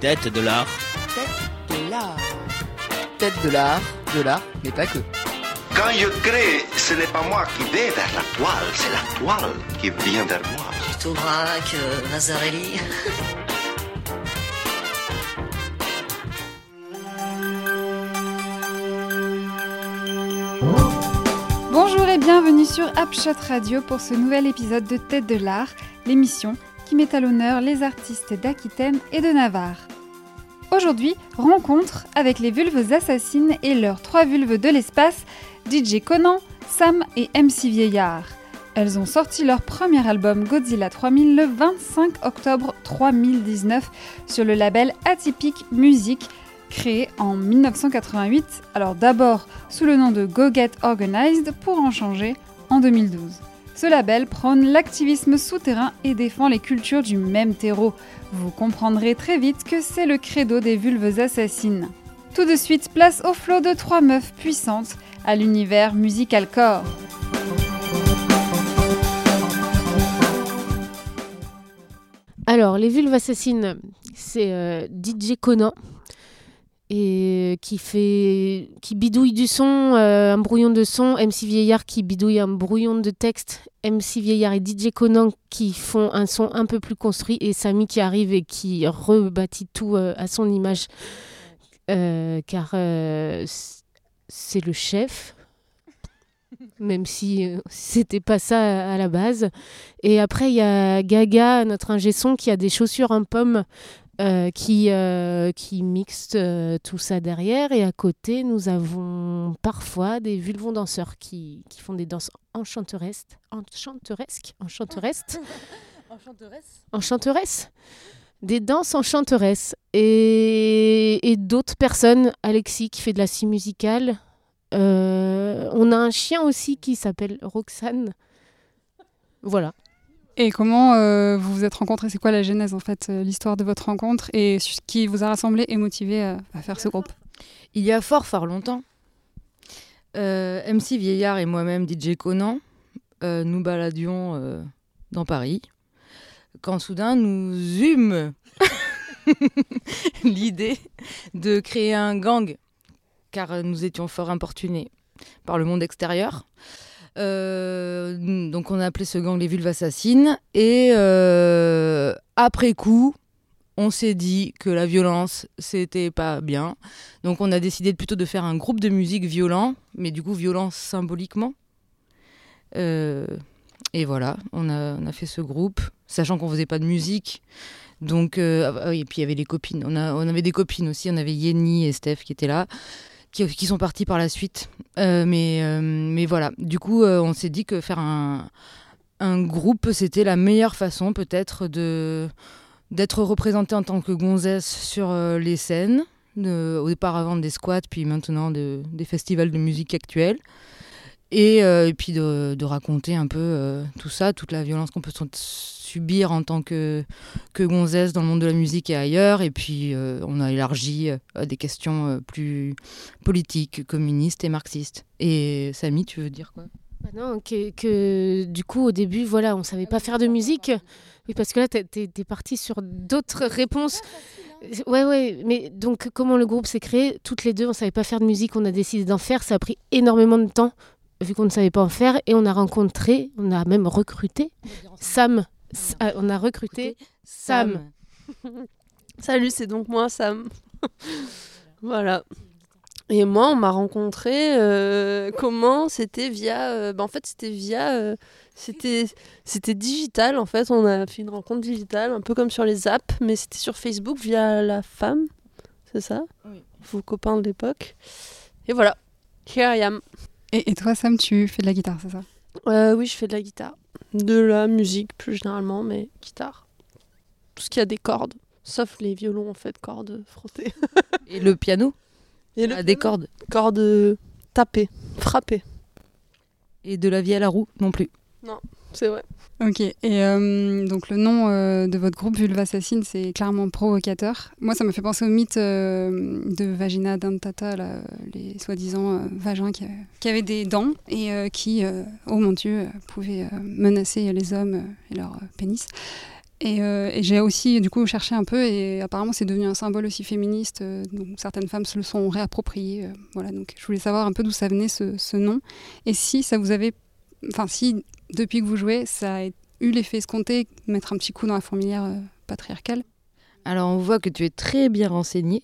Tête de l'art. Tête de l'art. Tête de l'art, de l'art, mais pas que. Quand je crée, ce n'est pas moi qui vais vers la toile, c'est la toile qui vient vers moi. Plutôt Braque, Nazarelli. Bonjour et bienvenue sur Upshot Radio pour ce nouvel épisode de Tête de l'Art, l'émission qui met à l'honneur les artistes d'Aquitaine et de Navarre. Aujourd'hui, rencontre avec les vulves assassines et leurs trois vulves de l'espace, DJ Conan, Sam et MC Vieillard. Elles ont sorti leur premier album Godzilla 3000 le 25 octobre 2019 sur le label Atypique Music, créé en 1988, alors d'abord sous le nom de Go Get Organized pour en changer en 2012. Ce label prône l'activisme souterrain et défend les cultures du même terreau. Vous comprendrez très vite que c'est le credo des vulves assassines. Tout de suite, place au flot de trois meufs puissantes à l'univers musical core. Alors, les vulves assassines, c'est euh, DJ Conan et qui bidouille du son, euh, un brouillon de son, MC Vieillard qui bidouille un brouillon de texte, MC Vieillard et DJ Conan qui font un son un peu plus construit et Samy qui arrive et qui rebâtit tout euh, à son image euh, car c'est le chef même si c'était pas ça à la base. Et après, il y a Gaga, notre ingé qui a des chaussures en pomme euh, qui, euh, qui mixent euh, tout ça derrière. Et à côté, nous avons parfois des vulvons danseurs qui, qui font des danses enchanteresses. Enchanteresques? Enchanteresses Enchanteresse. Enchanteresses Des danses enchanteresses. Et, et d'autres personnes, Alexis qui fait de la scie musicale. On a un chien aussi qui s'appelle Roxane. Voilà. Et comment euh, vous vous êtes rencontrés? C'est quoi la genèse en fait, euh, l'histoire de votre rencontre et ce qui vous a rassemblé et motivé à, faire ce groupe? Il y a fort, fort longtemps, euh, MC Vieillard et moi-même, DJ Conan, nous baladions dans Paris, quand soudain nous eûmes l'idée de créer un gang, car nous étions fort importunés par le monde extérieur. Euh, donc on a appelé ce gang les vulves assassines. Et euh, après coup on s'est dit que la violence c'était pas bien. Donc on a décidé plutôt de faire un groupe de musique violent mais du coup violent symboliquement. Euh, et voilà on a, on a fait ce groupe sachant qu'on faisait pas de musique. Donc euh, ah et puis il y avait les copines. On, a, on avait des copines aussi. On avait Yenny et Steph qui étaient là qui, sont partis par la suite euh, mais, euh, mais voilà, du coup, euh, on s'est dit que faire un, un groupe, c'était la meilleure façon peut-être de d'être représenté en tant que gonzesse sur les scènes, au départ avant des squats, puis maintenant de- des festivals de musique actuelle. Et, euh, et puis de, de raconter un peu euh, tout ça, toute la violence qu'on peut subir en tant que, que gonzesse dans le monde de la musique et ailleurs. Et puis euh, on a élargi euh, à des questions euh, plus politiques, communistes et marxistes. Et Samy, tu veux dire quoi? Bah non, que, que du coup, au début, voilà, on savait pas faire de musique. Oui, parce que là, t'es, t'es parti sur d'autres réponses. Ouais, ouais, mais donc, comment le groupe s'est créé? Toutes les deux, on savait pas faire de musique, on a décidé d'en faire. Ça a pris énormément de temps, vu qu'on ne savait pas en faire. Et on a rencontré, on a même recruté Sam. Ah, on a recruté Sam. Salut, c'est donc moi, Sam. voilà. Et moi, on m'a rencontré. euh, comment? C'était via. euh, bah, en fait, c'était via. euh, c'était, c'était digital. En fait, on a fait une rencontre digitale, un peu comme sur les apps, mais c'était sur Facebook via la femme. C'est ça? Oui. Vos copains de l'époque. Et voilà. Here I am. Et, et toi, Sam, tu fais de la guitare, c'est ça? Euh, oui, je fais de la guitare. De la musique, plus généralement, mais guitare. Tout ce qui a des cordes. Sauf les violons, en fait, cordes frottées. Et le piano? Et a des cordes. cordes tapées, frappées. Et de la vie à la roue non plus? C'est vrai. Ok, et euh, donc le nom euh, de votre groupe Vulva Assassine, c'est clairement provocateur. Moi, ça me fait penser au mythe euh, de Vagina dentata, les soi-disant vagins qui, avaient des dents et qui, oh mon Dieu, pouvaient menacer les hommes et leur pénis. Et, j'ai aussi du coup cherché un peu et apparemment c'est devenu un symbole aussi féministe. donc certaines femmes se le sont réappropriées. voilà, donc je voulais savoir un peu d'où ça venait ce nom et si ça vous avait, enfin si depuis que vous jouez, ça a eu l'effet escompté, mettre un petit coup dans la fourmilière euh, patriarcale. Alors on voit que tu es très bien renseigné.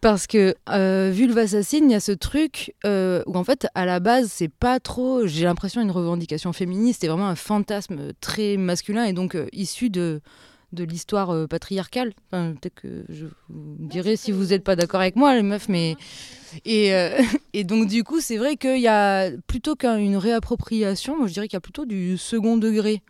Parce que euh, Vulve Assassine, il y a ce truc euh, où en fait à la base c'est pas trop, j'ai l'impression, une revendication féministe, c'est vraiment un fantasme très masculin et donc euh, issu de, de l'histoire euh, patriarcale. Enfin, Peut-être que je vous dirai si vous n'êtes pas d'accord avec moi les meufs, mais... Et, euh, et donc du coup c'est vrai qu'il y a plutôt qu'une réappropriation, moi je dirais qu'il y a plutôt du second degré.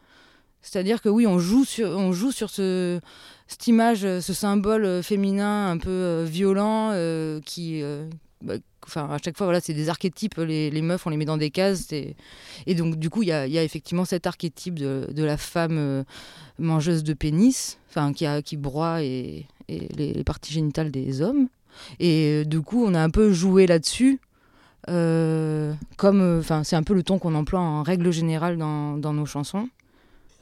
C'est-à-dire que oui, on joue sur, on joue sur ce, cette image, euh, ce symbole féminin un peu violent euh, qui. euh, bah, Enfin, à chaque fois, voilà, c'est des archétypes. Les, meufs, on les met dans des cases. Et donc, du coup, il y a, effectivement cet archétype de, la femme euh, mangeuse de pénis, enfin, qui, broie et, les, parties génitales des hommes. Et euh, du coup, on a un peu joué là-dessus. euh, comme, enfin, c'est un peu le ton qu'on emploie en règle générale dans nos chansons.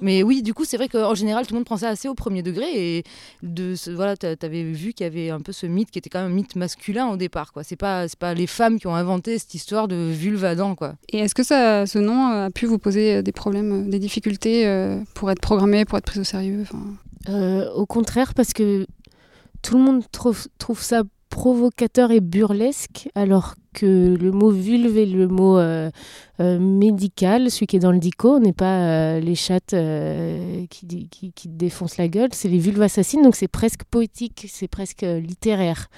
Mais oui, du coup, c'est vrai qu'en général, tout le monde prend ça assez au premier degré. Et de ce- voilà, t'a- t'avais vu qu'il y avait un peu ce mythe qui était quand même un mythe masculin au départ. quoi. C'est pas, c'est pas les femmes qui ont inventé cette histoire de vulvadant. Quoi. Et est-ce que ça, ce nom a pu vous poser euh, des problèmes, euh, des difficultés euh, pour être programmé, pour être pris au sérieux Euh, au contraire, parce que tout le monde trouve, trouve ça provocateur et burlesque, alors que le mot vulve et le mot euh, euh, médical, celui qui est dans le dico, n'est pas euh, les chattes qui, défoncent la gueule, c'est les vulves assassines, donc c'est presque poétique, c'est presque littéraire.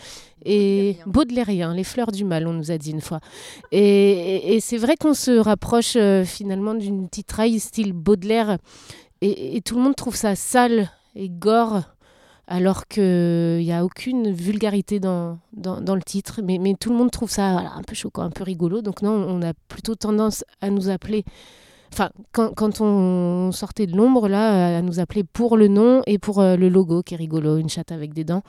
Et baudelairien, les fleurs du mal, on nous a dit une fois. Et, et- et c'est vrai qu'on se rapproche finalement d'une titraille style Baudelaire, et, et tout le monde trouve ça sale et gore, alors qu'il n'y a aucune vulgarité dans, dans, le titre. Mais, tout le monde trouve ça un peu choquant, un peu rigolo. Donc non, on a plutôt tendance à nous appeler... Enfin, quand, on sortait de l'ombre, là, à nous appeler pour le nom et pour euh, le logo qui est rigolo, une chatte avec des dents,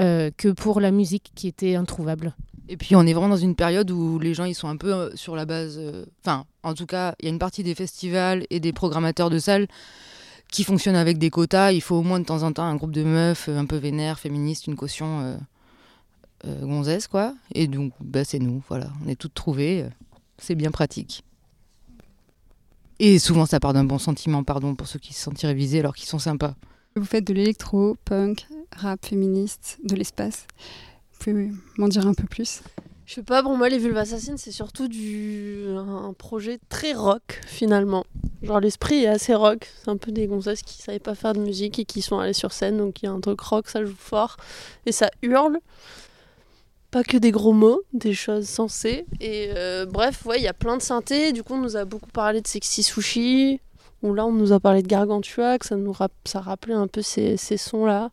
euh, que pour la musique qui était introuvable. Et puis, on est vraiment dans une période où les gens ils sont un peu euh, sur la base. euh, Enfin, en tout cas, il y a une partie des festivals et des programmateurs de salles qui fonctionnent avec des quotas. Il faut au moins de temps en temps un groupe de meufs euh, un peu vénères, féministes, une caution euh, euh, gonzesse, quoi. Et donc, bah, c'est nous, voilà. On est toutes trouvées. euh, C'est bien pratique. Et souvent, ça part d'un bon sentiment, pardon, pour ceux qui se sentiraient visés alors qu'ils sont sympas. Vous faites de l'électro, punk, rap féministe, de l'espace. Vous pouvez m'en dire un peu plus? Je sais pas, pour moi, les Vulves Assassines, c'est surtout du... un projet très rock, finalement. Genre, l'esprit est assez rock. C'est un peu des gonzesses qui savaient pas faire de musique et qui sont allées sur scène, donc il y a un truc rock, ça joue fort. Et ça hurle. Pas que des gros mots, des choses sensées. Et euh, bref, ouais, il y a plein de synthés. Du coup, on nous a beaucoup parlé de Sexy Sushi. Ou là, on nous a parlé de Gargantua, que ça nous ça rappelait un peu ces, ces sons-là.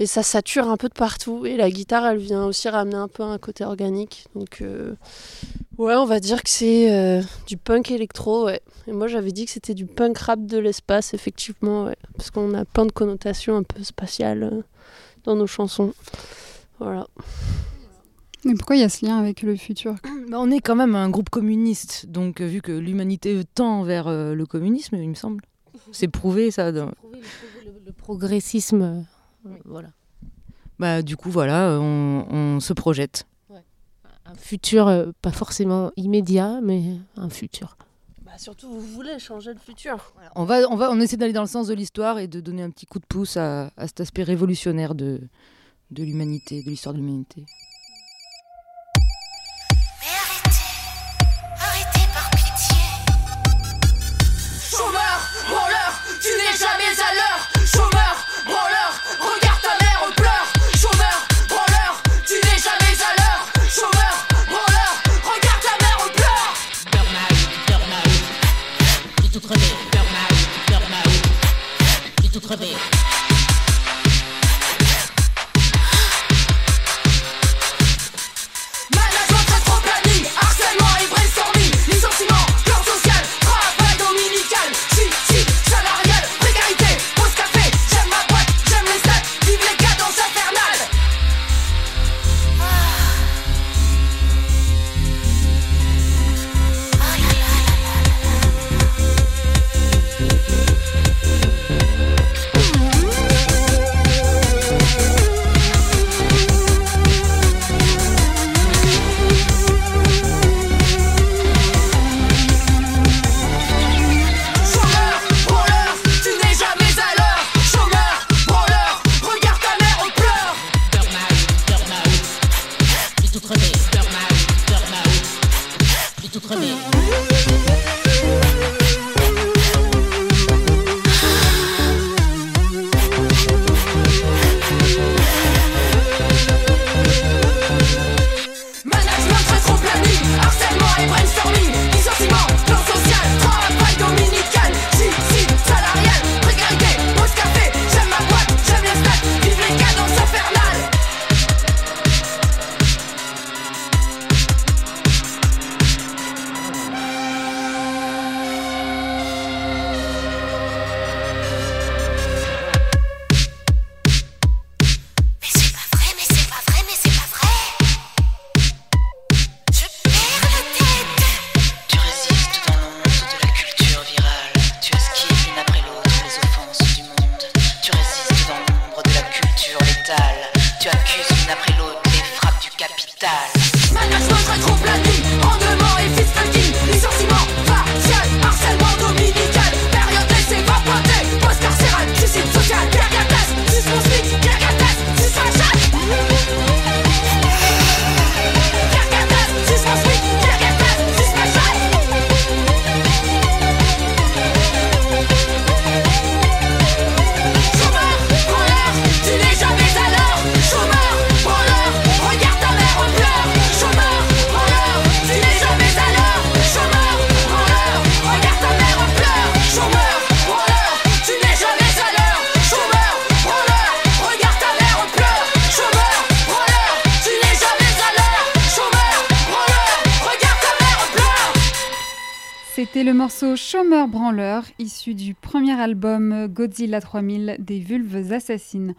Et ça sature un peu de partout. Et la guitare, elle vient aussi ramener un peu un côté organique. Donc, euh, ouais, on va dire que c'est euh, du punk électro, ouais. Et moi, j'avais dit que c'était du punk rap de l'espace, effectivement, ouais. Parce qu'on a plein de connotations un peu spatiales euh, dans nos chansons. Voilà. Mais pourquoi il y a ce lien avec le futur Bah, on est quand même un groupe communiste, donc vu que l'humanité tend vers le communisme, il me semble. C'est prouvé ça. dans- Le, le progressisme, voilà. Bah, du coup, voilà, on, on se projette. Un futur, euh, pas forcément immédiat, mais un futur. Bah, surtout, vous voulez changer le futur. On, va, on, va, on essaie d'aller dans le sens de l'histoire et de donner un petit coup de pouce à, à cet aspect révolutionnaire de, de l'humanité, de l'histoire de l'humanité. Burn-out. J'ai issu du premier album Godzilla 3000 des Vulves Assassines,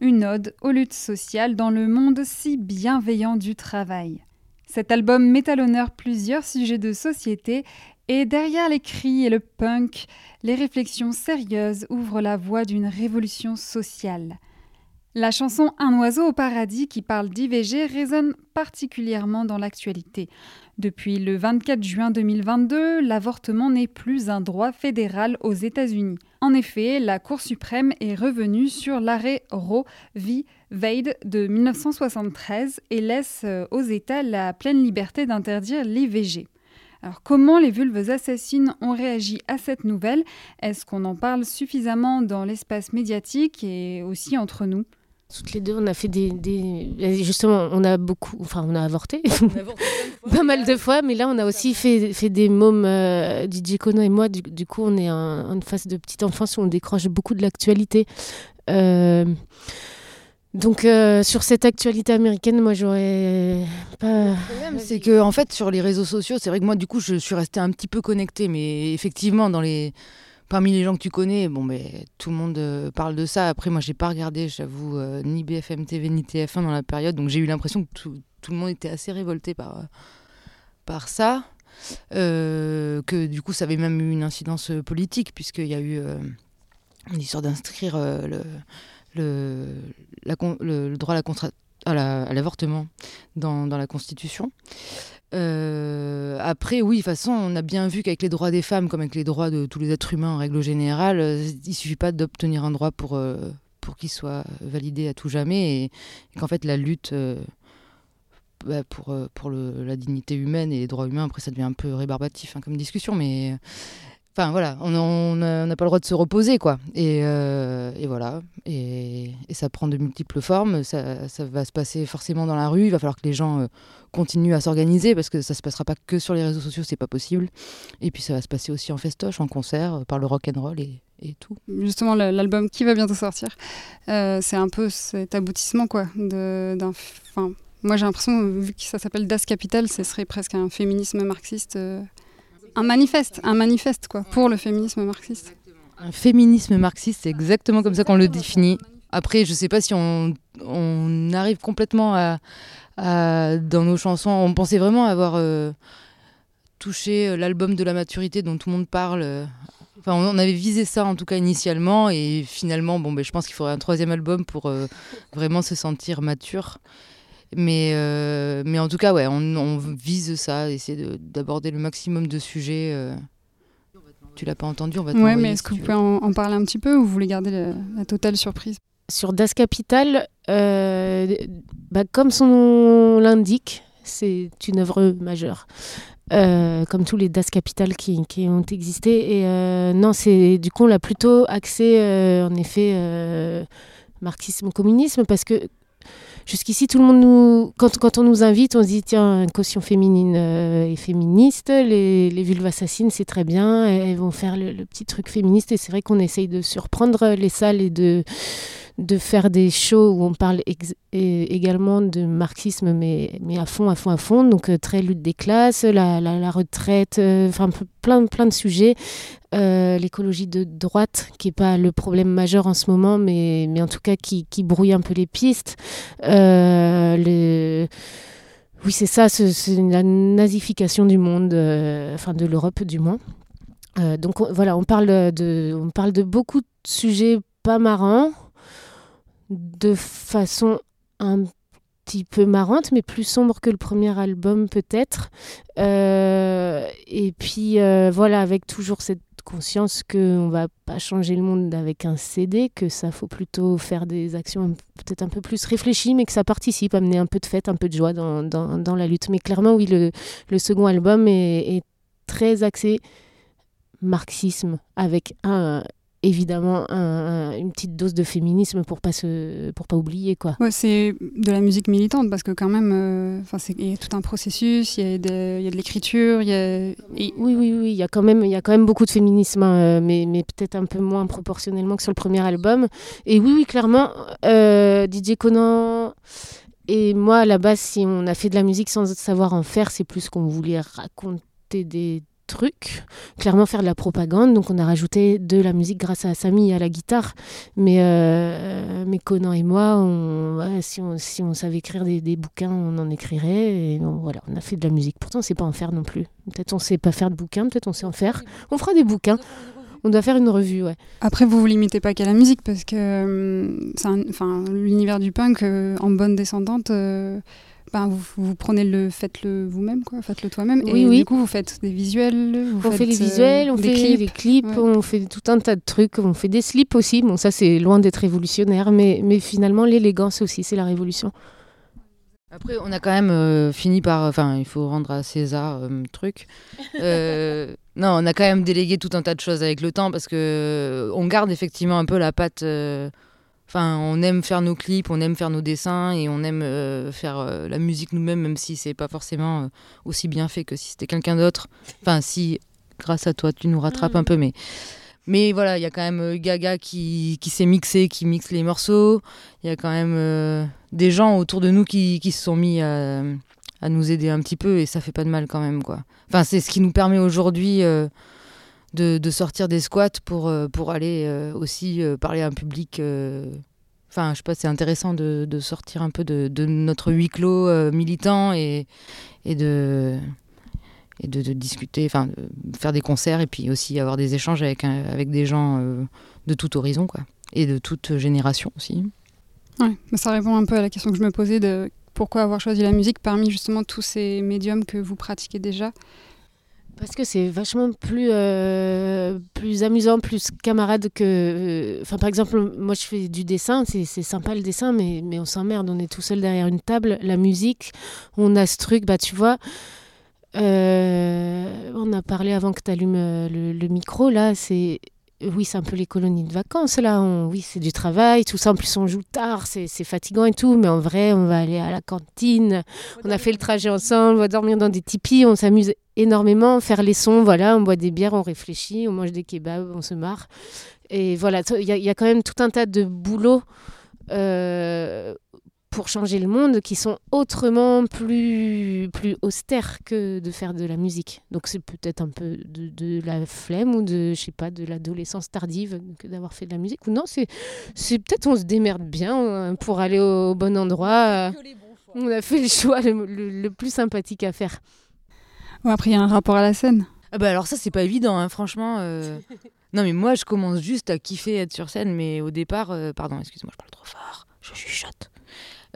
une ode aux luttes sociales dans le monde si bienveillant du travail. Cet album met à l'honneur plusieurs sujets de société et derrière les cris et le punk, les réflexions sérieuses ouvrent la voie d'une révolution sociale. La chanson Un oiseau au paradis qui parle d'IVG résonne particulièrement dans l'actualité. Depuis le 24 juin 2022, l'avortement n'est plus un droit fédéral aux États-Unis. En effet, la Cour suprême est revenue sur l'arrêt Roe v. Wade de 1973 et laisse euh, aux États la pleine liberté d'interdire l'IVG. Alors comment les vulves assassines ont réagi à cette nouvelle? Est-ce qu'on en parle suffisamment dans l'espace médiatique et aussi entre nous? Toutes les deux, on a fait des, des- Justement, on a beaucoup. Enfin, on a avorté. Pas mal de fois, mais là, on a aussi fait, fait des mômes. euh, DJ Kono et moi, du, du coup, on est en, en phase de petite enfance où on décroche beaucoup de l'actualité. Euh, donc, euh, sur cette actualité américaine, moi, j'aurais pas. problème, c'est que en fait sur les réseaux sociaux, c'est vrai que moi du coup je suis restée un petit peu connectée, mais effectivement dans les parmi les gens que tu connais, bon mais tout le monde euh, parle de ça. Après moi j'ai pas regardé, j'avoue, euh, ni BFM TV ni TF1 dans la période, donc j'ai eu l'impression que tout, le monde était assez révolté par euh, par ça. Que du coup ça avait même eu une incidence politique puisqu'il y a eu euh, une histoire d'inscrire le, le, droit à l'avortement dans, dans la Constitution. Euh, après, oui, de toute façon, on a bien vu qu'avec les droits des femmes, comme avec les droits de tous les êtres humains en règle générale, euh, il suffit pas d'obtenir un droit pour, euh, pour qu'il soit validé à tout jamais et, qu'en fait, la lutte euh, bah, pour, pour la dignité humaine et les droits humains, après, ça devient un peu rébarbatif hein, comme discussion, mais. Enfin voilà, on n'a pas le droit de se reposer quoi. Et, euh, voilà, et, ça prend de multiples formes. Ça, va se passer forcément dans la rue. Il va falloir que les gens euh, continuent à s'organiser parce que ça se passera pas que sur les réseaux sociaux, c'est pas possible. Et puis ça va se passer aussi en festoche, en concert, euh, par le rock and roll et, tout. Justement, l'album qui va bientôt sortir, c'est un peu cet aboutissement, quoi. moi, j'ai l'impression, vu que ça s'appelle Das Capital, ce serait presque un féminisme marxiste. Un manifeste, un manifeste, quoi, pour le féminisme marxiste. Un féminisme marxiste, c'est exactement comme ça qu'on le définit. Après, je sais pas si on, arrive complètement à, dans nos chansons. On pensait vraiment avoir euh, touché euh, l'album de la maturité dont tout le monde parle. Enfin, on on avait visé ça en tout cas initialement, et finalement, bon, ben, je pense qu'il faudrait un troisième album pour euh, vraiment se sentir mature. Mais, euh, mais en tout cas, ouais, on, on vise ça, essayer de- d'aborder le maximum de sujets. euh. Tu l'as pas entendu, on va te Ouais, mais est-ce si que vous pouvez en, en parler un petit peu ou vous voulez garder la, la totale surprise? Sur Das Capital, euh, bah, comme son nom l'indique, c'est une œuvre majeure. Euh, comme tous les Das Capital qui, qui ont existé. Et euh, non, c'est du coup, on l'a plutôt axé, euh, en effet, euh, marxisme-communisme, parce que jusqu'ici, tout le monde nous. Quand, on nous invite, on se dit tiens, une caution féminine euh, et féministe, les, les vulves c'est très bien, elles vont faire le petit truc féministe. Et c'est vrai qu'on essaye de surprendre les salles et de de faire des shows où on parle également de marxisme, mais, mais à fond, à fond, à fond. Donc, euh, très lutte des classes, la, la, retraite, euh, enfin, plein, plein de sujets. Euh, L'écologie de droite, qui n'est pas le problème majeur en ce moment, mais, mais en tout cas qui, qui brouille un peu les pistes. Le... Oui, c'est ça, ce- c'est la nazification du monde, enfin de l'Europe du moins. Donc on- voilà, on parle de, on parle de beaucoup de sujets pas marrants, de façon un petit peu marrante, mais plus sombre que le premier album peut-être. Euh, et puis euh, voilà, avec toujours cette conscience qu'on va pas changer le monde avec un CD, que ça faut plutôt faire des actions peut-être un peu plus réfléchies, mais que ça participe, amener un peu de fête, un peu de joie dans, dans, la lutte. Mais clairement, oui, le, second album est très axé marxisme, avec un, évidemment un- un- une petite dose de féminisme pour pas se, pour pas oublier quoi. Ouais, c'est de la musique militante parce que quand même, euh, enfin, c'est- il y a tout un processus, il y a de, il y a de l'écriture, il y a... et- Oui, oui, oui, il y a quand même, il y a quand même beaucoup de féminisme, hein, euh, mais, mais peut-être un peu moins proportionnellement que sur le premier album. Et oui, oui, clairement, euh, DJ Conan et moi, à la base, si on a fait de la musique sans savoir en faire, c'est plus qu'on voulait raconter des trucs, clairement faire de la propagande. Donc on a rajouté de la musique grâce à Samy à la guitare. Mais, euh, mais Conan et moi, on, si, on, si on savait écrire des, bouquins, on en écrirait. Et voilà, on a fait de la musique. Pourtant, on sait pas en faire non plus. Peut-être on sait pas faire de bouquins, peut-être on sait en faire. On fera des bouquins. On doit faire une revue, ouais. Après, vous vous limitez pas qu'à la musique parce que un- enfin, l'univers du punk, euh, en bonne descendante, euh, ben, vous, vous prenez le, faites-le vous-même, quoi, faites-le toi-même. Oui, et oui. du coup, vous faites des visuels, vous On faites fait les euh, visuels, on des fait clips. les clips, Ouais. on fait tout un tas de trucs, on fait des slips aussi. Bon, ça c'est loin d'être révolutionnaire, mais, mais finalement l'élégance aussi, c'est la révolution. Après, on a quand même euh, fini par. Enfin, il faut rendre à César euh, truc. Euh, non, on a quand même délégué tout un tas de choses avec le temps parce que on garde effectivement un peu la patte. Enfin, on aime faire nos clips, on aime faire nos dessins et on aime euh, faire euh, la musique nous-mêmes, même si c'est pas forcément euh, aussi bien fait que si c'était quelqu'un d'autre. Enfin, si, grâce à toi, tu nous rattrapes un peu, mais. Mais voilà, il y a quand même Gaga qui, qui s'est mixé, qui mixe les morceaux. Il y a quand même des gens autour de nous qui, qui se sont mis à, à nous aider un petit peu et ça fait pas de mal quand même quoi. Enfin c'est ce qui nous permet aujourd'hui de, sortir des squats pour, euh, pour aller euh, aussi euh, parler à un public. Enfin je sais pas c'est intéressant de, sortir un peu de, notre huis clos militant et, et de et de, discuter, enfin faire des concerts et puis aussi avoir des échanges avec, avec des gens de tout horizon quoi et de toute génération aussi. Ouais, ça répond un peu à la question que je me posais de pourquoi avoir choisi la musique parmi justement tous ces médiums que vous pratiquez déjà. Parce que c'est vachement plus, euh, plus amusant, plus camarade que. euh, Enfin, par exemple, moi je fais du dessin, c'est sympa le dessin, mais, mais on s'emmerde, on est tout seul derrière une table. La musique, on a ce truc, bah tu vois. euh, on a parlé avant que tu allumes le micro, là, c'est. Oui, c'est un peu les colonies de vacances, là. On- oui, c'est du travail, tout ça. En plus, on joue tard, c'est fatigant et tout. Mais en vrai, on va aller à la cantine. On a fait le trajet ensemble, on va dormir dans des tipis, on s'amuse énormément, faire les sons, voilà, on boit des bières, on réfléchit, on mange des kebabs, on se marre. Et voilà, il y, a- il y a quand même tout un tas de boulots euh, pour changer le monde qui sont autrement plus, plus austères que de faire de la musique. Donc c'est peut-être un peu de, de la flemme ou de, je sais pas, de l'adolescence tardive que d'avoir fait de la musique. Ou non, c'est c'est peut-être on se démerde bien euh, pour aller au bon endroit. on a fait le choix le, le- le plus sympathique à faire. Ouais, après, il y a un rapport à la scène. Ah bah alors ça c'est pas évident hein, franchement. euh. Non mais moi je commence juste à kiffer être sur scène mais au départ, euh, pardon excuse-moi je parle trop fort, je chuchote.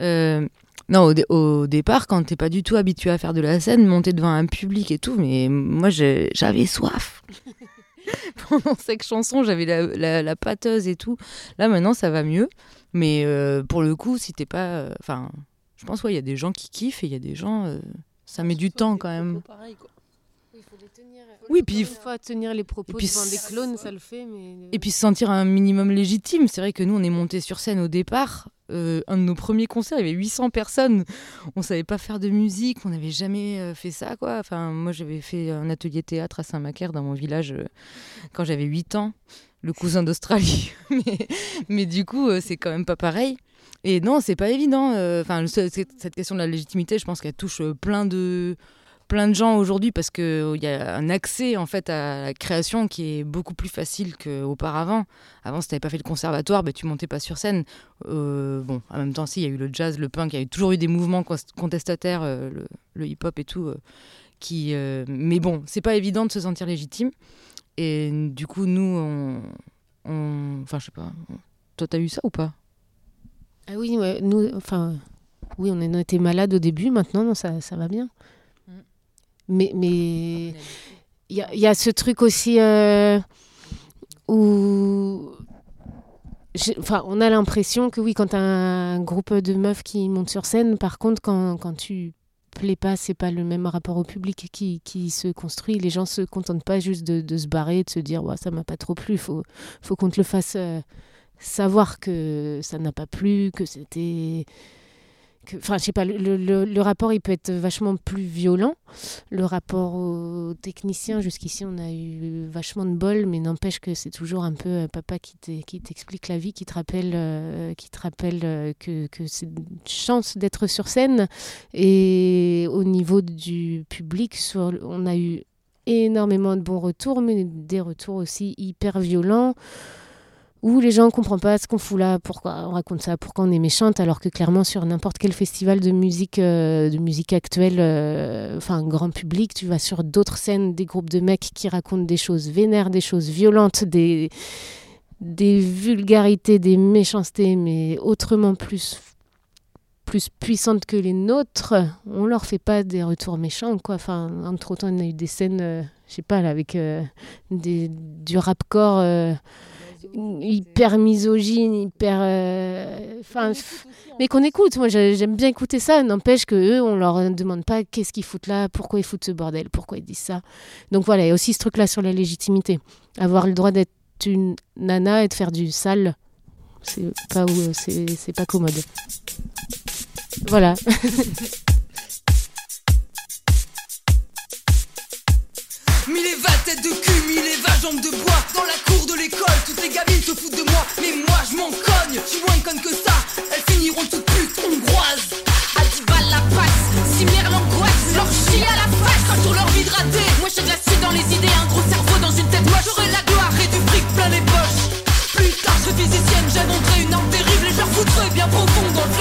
Euh, non au, dé- au départ quand t'es pas du tout habitué à faire de la scène, monter devant un public et tout, mais moi j'avais soif. Pendant cette chanson j'avais la, la, la pâteuse et tout. Là maintenant ça va mieux, mais euh, pour le coup si t'es pas... euh, Enfin je pense ouais il y a des gens qui kiffent et il y a des gens... euh, ça met du temps quand même. Oui, puis Une fois tenir les propos Et puis devant des clones, ça le fait, mais Et puis se sentir un minimum légitime. C'est vrai que nous, on est monté sur scène au départ. Euh, un de nos premiers concerts, il y avait 800 personnes. On savait pas faire de musique, on n'avait jamais euh, fait ça, quoi. Enfin, moi, j'avais fait un atelier théâtre à Saint-Macaire, dans mon village, euh, quand j'avais 8 ans, le cousin d'Australie. mais, mais du coup, euh, c'est quand même pas pareil. Et non, c'est pas évident. euh, Enfin, cette question de la légitimité, je pense qu'elle touche euh, plein de plein de gens aujourd'hui parce qu'il y a un accès en fait à la création qui est beaucoup plus facile qu'auparavant. Avant, si t'avais pas fait le conservatoire, bah, tu montais pas sur scène. Euh, bon, en même temps, si, il y a eu le jazz, le punk, il y a toujours eu des mouvements contestataires, euh, le, hip-hop et tout. euh, euh, mais bon, c'est pas évident de se sentir légitime. Et du coup, nous, on. Enfin, je sais pas. on- Toi, t'as eu ça ou pas? Ah oui, nous, enfin, oui, on a été malade au début, maintenant, non, ça va bien. Mais mais il y, a- y a ce truc aussi euh, où. Enfin, on a l'impression que oui, quand t'as un groupe de meufs qui montent sur scène, par contre, quand, quand tu plais pas, c'est pas le même rapport au public qui, qui se construit. Les gens se contentent pas juste de, de se barrer, de se dire ouais, ça m'a pas trop plu. Faut, faut qu'on te le fasse euh, savoir que ça n'a pas plu, que c'était. Enfin, je sais pas, le, rapport il peut être vachement plus violent. Le rapport aux techniciens, jusqu'ici on a eu vachement de bol, mais n'empêche que c'est toujours un peu euh, papa qui t'e- qui t'explique la vie, qui te rappelle, euh, qui te rappelle euh, que, c'est une chance d'être sur scène. Et au niveau du public, on a eu énormément de bons retours, mais des retours aussi hyper violents où les gens ne comprennent pas ce qu'on fout là, pourquoi on raconte ça, pourquoi on est méchante, alors que clairement sur n'importe quel festival de musique, euh, de musique actuelle, euh, enfin grand public, tu vas sur d'autres scènes, des groupes de mecs qui racontent des choses vénères, des choses violentes, des, des vulgarités, des méchancetés, mais autrement plus plus puissantes que les nôtres, on leur fait pas des retours méchants quoi. Enfin, entre autant, on a eu des scènes, euh, je sais pas avec euh, des, du rapcore hyper misogyne, hyper. euh, mais qu'on écoute. Moi, j'ai- j'aime bien écouter ça. N'empêche que eux, on leur demande pas qu'est-ce qu'ils foutent là, pourquoi ils foutent ce bordel, pourquoi ils disent ça. Donc voilà, il y a aussi ce truc-là sur la légitimité. Avoir le droit d'être une nana et de faire du sale, c'est pas c'est c'est pas commode. Voilà. Mille et va tête de cul, mille et va jambes de bois. Dans la cour de l'école, toutes les gamines se foutent de moi. Mais moi je m'en cogne, je suis moins conne que ça. Elles finiront toutes putes hongroises À 10 balles la passe, si mère l'angoisse. Leur chier à la face, quand sur leur vie de rater Moi j'ai l'acide dans les idées, un gros cerveau dans une tête. Moche J'aurai la gloire et du fric plein les poches. Plus tard je serai physicienne, j'inventerai une arme terrible Et je leur foutrai bien profond dans le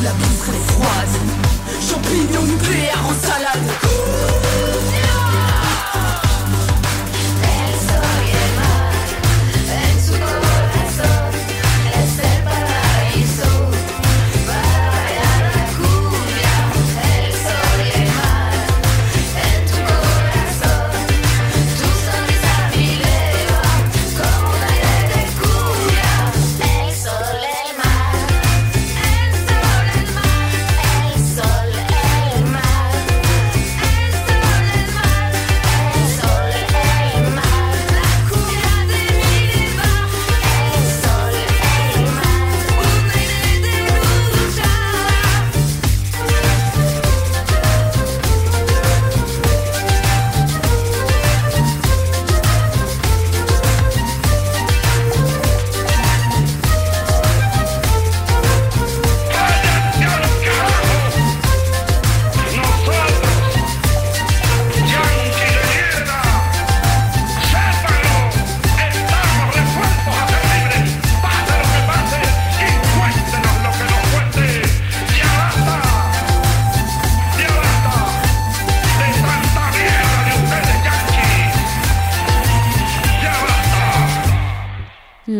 vous la boufferez froide. Champignons nucléaires en salade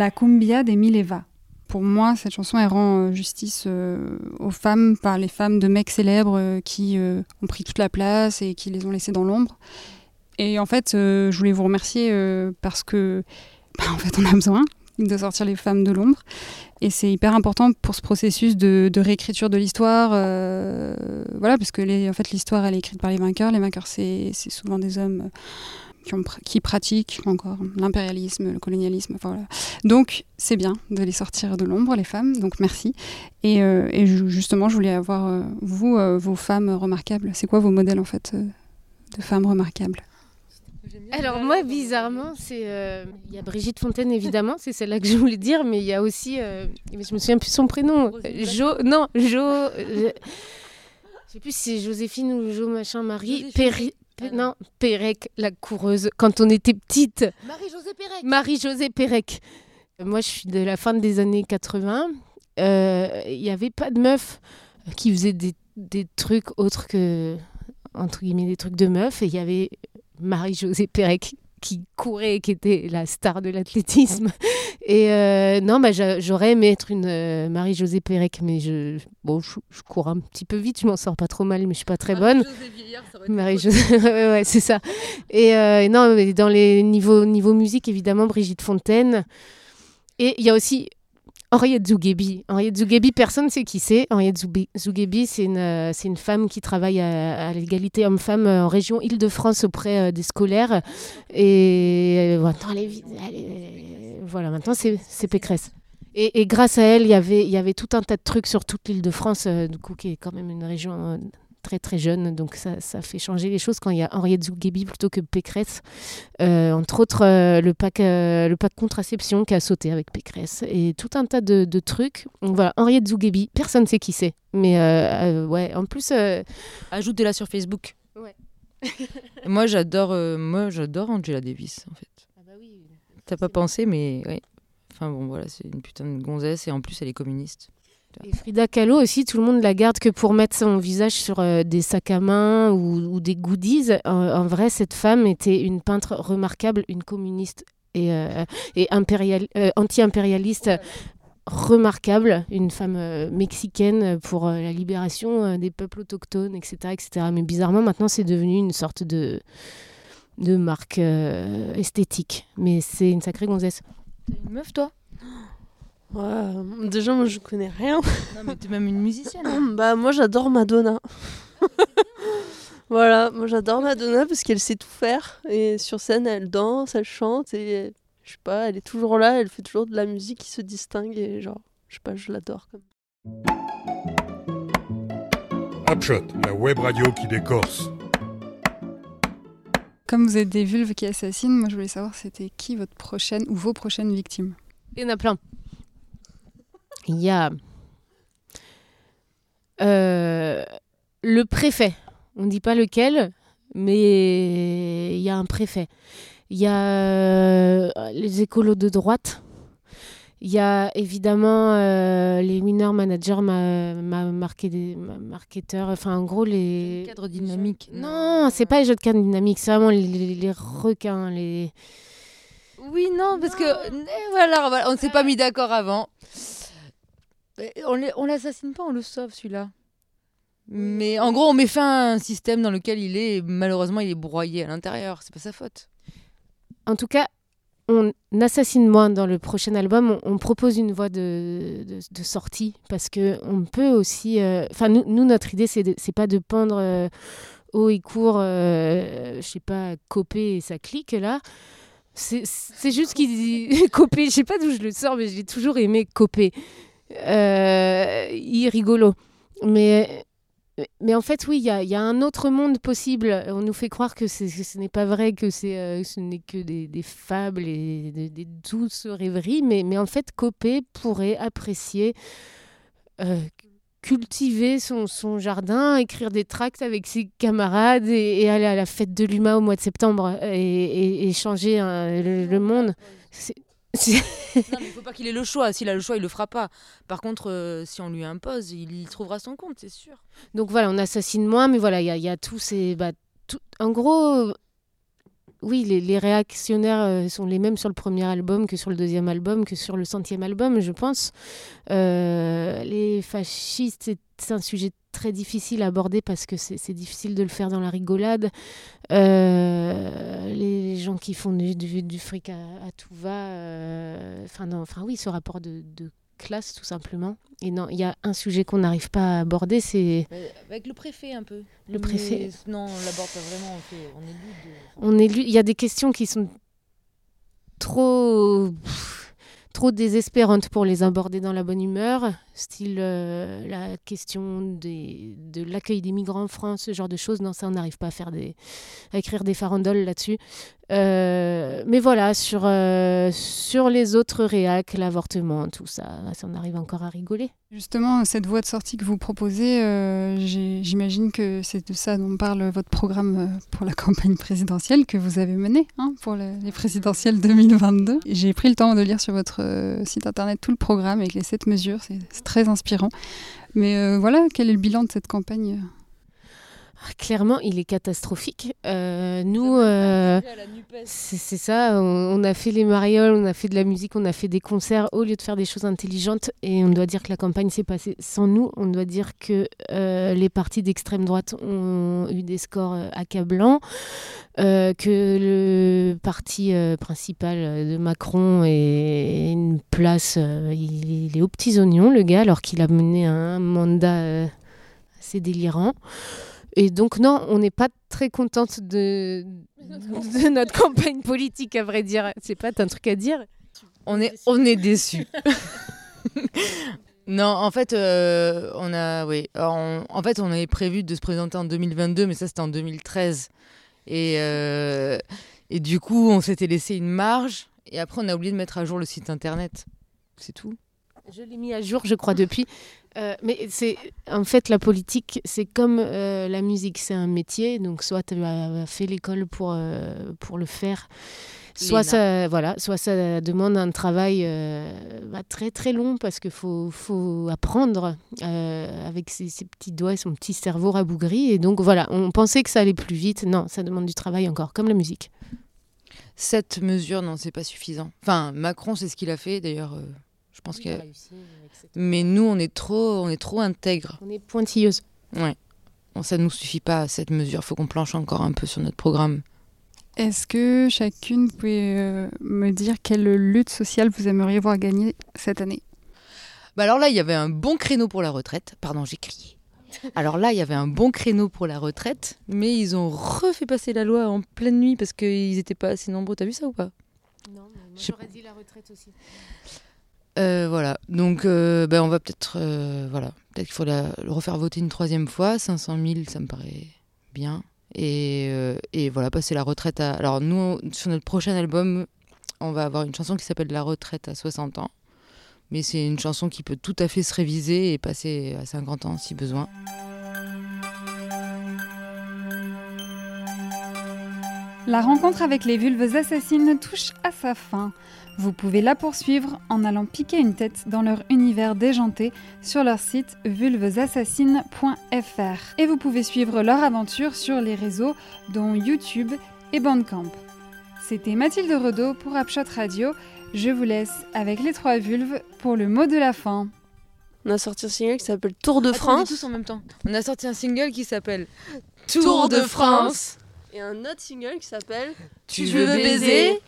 La cumbia des Mileva. Pour moi, cette chanson, elle rend euh, justice euh, aux femmes par les femmes de mecs célèbres euh, qui ont pris toute la place et qui les ont laissées dans l'ombre. Et en fait, je voulais vous remercier parce que, bah, en fait, on a besoin de sortir les femmes de l'ombre. Et c'est hyper important pour ce processus de, réécriture de l'histoire. voilà, parce que en fait, l'histoire, elle est écrite par les vainqueurs. Les vainqueurs, c'est souvent des hommes qui, ont, pr- qui pratiquent encore l'impérialisme, le colonialisme. Enfin, voilà. Donc, c'est bien de les sortir de l'ombre, les femmes. Donc, merci. Et, euh, et justement, je voulais avoir, euh, vous, euh, vos femmes remarquables. C'est quoi vos modèles, en fait, de femmes remarquables? Alors moi, bizarrement, c'est euh, il y a Brigitte Fontaine évidemment, c'est celle-là que je voulais dire, mais il y a aussi, euh, mais je me souviens plus son prénom, Jo, non, Jo, euh, je sais plus si c'est Joséphine ou Jo machin Marie, Péri- Non, Pérec, la coureuse, quand on était petite. Marie-Josée Pérec. Marie-Josée Pérec. Moi, je suis de la fin des années 80. Euh, Il n'y avait pas de meufs qui faisaient des, des trucs autres que, entre guillemets, des trucs de meufs. Et il y avait Marie-Josée Pérec qui courait, qui était la star de l'athlétisme. Et euh, non, bah, j'a- j'aurais aimé être une euh, Marie-Josée Pérec, mais je, bon, je, je cours un petit peu vite, je m'en sors pas trop mal, mais je suis pas très bonne. Marie-Josée, ouais, ouais, c'est ça. Et euh, non, mais dans les niveaux, niveau musique, évidemment, Brigitte Fontaine. Et il y a aussi Henriette Zouguebi. Henriette Zouguebi, personne ne sait qui c'est. Henriette Zouguebi, c'est une, euh, une femme qui travaille à, l'égalité homme-femme euh, en région Île-de-France auprès euh, des scolaires. Et voilà, maintenant c'est Pécresse. Et, et grâce à elle, il y avait- il y avait tout un tas de trucs sur toute l'île de France, du coup, qui est quand même une région très très jeune. Donc ça, ça fait changer les choses quand il y a Henriette Zouguebi plutôt que Pécresse. Euh, entre autres, euh, le, pack, euh, le pack contraception qui a sauté avec Pécresse. Et tout un tas de, de trucs. Donc voilà, Henriette Zouguebi, personne ne sait qui c'est. Mais ouais, en plus... Ajoutez-la sur Facebook. Ouais. moi, j'adore moi j'adore Angela Davis, en fait. T'as pas pensé, mais ouais. Enfin bon, voilà, c'est une putain de gonzesse et en plus, elle est communiste. Et Frida Kahlo aussi, tout le monde la garde que pour mettre son visage sur euh, des sacs à main ou, ou des goodies. En, en vrai, cette femme était une peintre remarquable, une communiste et, euh, et euh, anti-impérialiste remarquable, une femme mexicaine pour la libération des peuples autochtones, etc., etc. Mais bizarrement, maintenant, c'est devenu une sorte de, de marque esthétique. Mais c'est une sacrée gonzesse. T'es une meuf, toi? Ouais, déjà, moi, je connais rien. Non, mais t'es même une musicienne. bah, moi, j'adore Madonna. voilà, moi, j'adore Madonna parce qu'elle sait tout faire. Et sur scène, elle danse, elle chante et je sais pas, elle est toujours là, elle fait toujours de la musique qui se distingue et genre, je sais pas, je l'adore. Comme... Upshot, la web radio qui décorce. Comme vous êtes des vulves qui assassinent, moi je voulais savoir c'était qui votre prochaine ou vos prochaines victimes? Il y en a plein. Il y a euh, le préfet. On ne dit pas lequel, mais il y a un préfet. Il y a euh, les écolos de droite. Il y a évidemment euh, les winner managers, ma, ma des ma marketeurs, enfin en gros les cadre dynamique. Non, c'est pas les jeux de cadre dynamique, c'est vraiment les, les- les requins, les Oui, non, parce que eh, voilà, on ne s'est pas mis d'accord avant. On l'assassine pas, on le sauve celui-là. Mais en gros, on met fin à un système dans lequel il est, malheureusement, il est broyé à l'intérieur. C'est pas sa faute. En tout cas, on assassine moins dans le prochain album. On, on propose une voie de, de, de sortie parce que on peut aussi. euh, Enfin, nous, nous, notre idée, c'est pas de pendre euh, haut et court, euh, je sais pas, Copé et sa clique là. C'est c'est juste qu'il dit Copé. Je sais pas d'où je le sors, mais j'ai toujours aimé Copé. Euh, il rigolo. Mais mais en fait, oui, il y a, y a un autre monde possible. On nous fait croire que, ce n'est pas vrai, que euh, ce n'est que des, fables et des, douces rêveries. Mais, mais en fait, Copé pourrait apprécier, euh, cultiver son, son jardin, écrire des tracts avec ses camarades et, aller à la fête de l'UMA au mois de septembre et, changer le, le monde. Non, mais il faut pas qu'il ait le choix. S'il a le choix, il le fera pas. Par contre, euh, si on lui impose, il y trouvera son compte, c'est sûr. Donc voilà, on assassine moins, mais voilà, il y a, il y a tous ces. bah, tout- en gros, oui, les, les réactionnaires euh, sont les mêmes sur le premier album que sur le deuxième album, que sur le centième album, je pense. Euh, les fascistes, c'est un sujet très difficile à aborder parce que c'est difficile de le faire dans la rigolade. Euh, les gens qui font du, du- du fric à, à tout va. euh, Enfin, oui, ce rapport de, de classe, tout simplement. Et non, il y a un sujet qu'on n'arrive pas à aborder, c'est Avec le préfet un peu. Le préfet. Mais non, on l'aborde pas vraiment. On, est de- il y a des questions qui sont trop trop désespérantes pour les aborder dans la bonne humeur, style euh, la question des, de l'accueil des migrants en France, ce genre de choses. Non, ça, on n'arrive pas à faire des, à écrire des farandoles là-dessus. Euh, mais voilà, sur, euh, sur les autres réacs, l'avortement, tout ça, ça, on arrive encore à rigoler. Justement, cette voie de sortie que vous proposez, j'imagine que c'est de ça dont parle votre programme pour la campagne présidentielle que vous avez menée hein, pour le- les présidentielles 2022. J'ai pris le temps de lire sur votre site internet tout le programme avec les sept mesures, c'est très inspirant. Mais euh, voilà, quel est le bilan de cette campagne? Clairement, il est catastrophique. Euh, nous, euh, c'est ça, on, on a fait les marioles, on a fait de la musique, on a fait des concerts au lieu de faire des choses intelligentes. Et on doit dire que la campagne s'est passée sans nous. On doit dire que euh, les partis d'extrême droite ont eu des scores accablants, que le parti principal de Macron est une place, il, il est aux petits oignons, le gars, alors qu'il a mené un mandat assez délirant. Et donc, non, on n'est pas très contente de, notre campagne politique, à vrai dire. C'est pas un truc à dire. On est, on est déçus. non, en fait, euh, on a, oui, en fait, on avait prévu de se présenter en 2022, mais ça c'était en 2013. Et, euh, et du coup, on s'était laissé une marge. Et après, on a oublié de mettre à jour le site internet. C'est tout. Je l'ai mis à jour, je crois, depuis. Euh, mais c'est en fait la politique, c'est comme euh, la musique, c'est un métier. Donc soit tu as fait l'école pour euh, pour le faire, soit Léna. ça voilà, soit ça demande un travail bah, très très long parce qu'il faut faut apprendre avec ses, ses petits doigts et son petit cerveau rabougri. Et donc voilà, on pensait que ça allait plus vite. Non, ça demande du travail encore, comme la musique. Cette mesure, non, c'est pas suffisant. Enfin, Macron, c'est ce qu'il a fait. D'ailleurs, je pense que. Mais nous, on est trop, on est trop intègre. On est pointilleuse. Ouais. Bon, ça nous suffit pas cette mesure. Faut qu'on planche encore un peu sur notre programme. Est-ce que chacune pouvez euh, me dire quelle lutte sociale vous aimeriez voir gagner cette année? Bah alors là, il y avait un bon créneau pour la retraite. Pardon, j'ai crié. Alors là, il y avait un bon créneau pour la retraite, mais ils ont refait passer la loi en pleine nuit parce qu'ils n'étaient pas assez nombreux. T'as vu ça ou pas? Non, mais moi j'aurais dit la retraite aussi. Euh, Voilà. Donc, euh, ben, on va peut-être, euh, voilà, peut-être qu'il faut la- le refaire voter une troisième fois. 500 000, ça me paraît bien. Et, et voilà, passer la retraite à. Alors nous, sur notre prochain album, on va avoir une chanson qui s'appelle La retraite à 60 ans. Mais c'est une chanson qui peut tout à fait se réviser et passer à 50 ans si besoin. La rencontre avec les vulves assassines touche à sa fin. Vous pouvez la poursuivre en allant piquer une tête dans leur univers déjanté sur leur site vulvesassassines.fr. Et vous pouvez suivre leur aventure sur les réseaux dont YouTube et Bandcamp. C'était Mathilde Redaud pour Upshot Radio. Je vous laisse avec les trois vulves pour le mot de la fin. On a sorti un single qui s'appelle Tour de Attends, on France. dit tous en même temps. On a sorti un single qui s'appelle Tour de France. Et un autre single qui s'appelle Tu veux baiser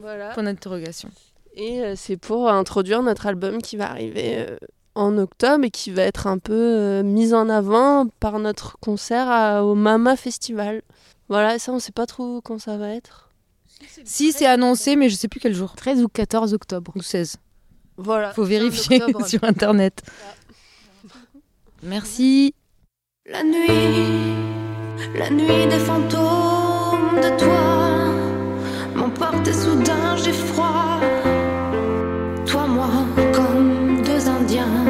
Voilà. Point d'interrogation. Et euh, c'est pour introduire notre album qui va arriver euh, en octobre et qui va être un peu euh, mis en avant par notre concert à- au Mama Festival. Voilà, et ça on sait pas trop quand ça va être. Si, c'est annoncé, mais je sais plus quel jour. 13 ou 14 octobre. Ou 16. Voilà. Faut 15 vérifier sur internet. Merci. La nuit, la nuit des fantômes de toi m'emporte soudain j'ai froid. Toi, moi, comme deux Indiens,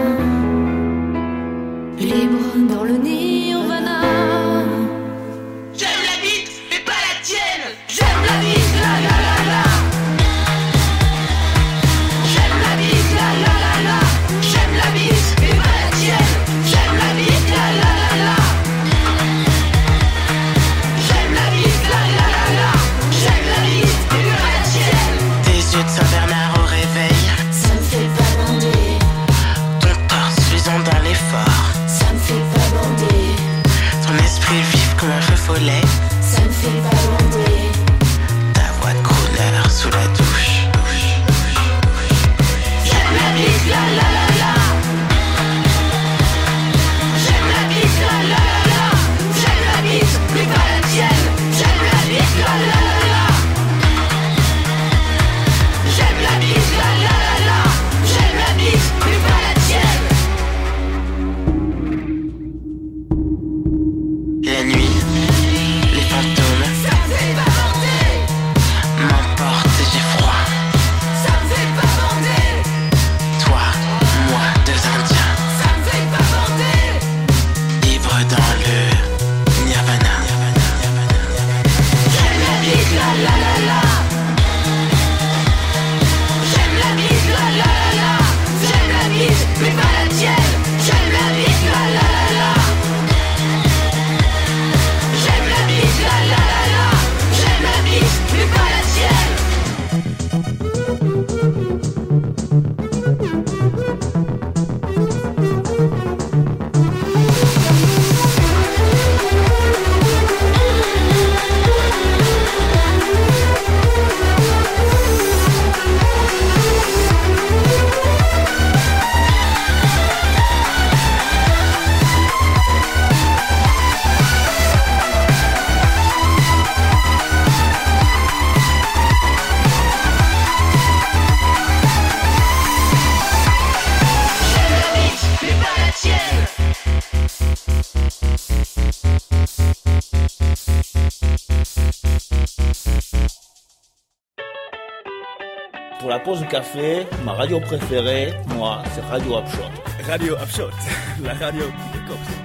pause café, ma radio préférée, moi, c'est Radio Upshot. Radio Upshot, la radio décorse.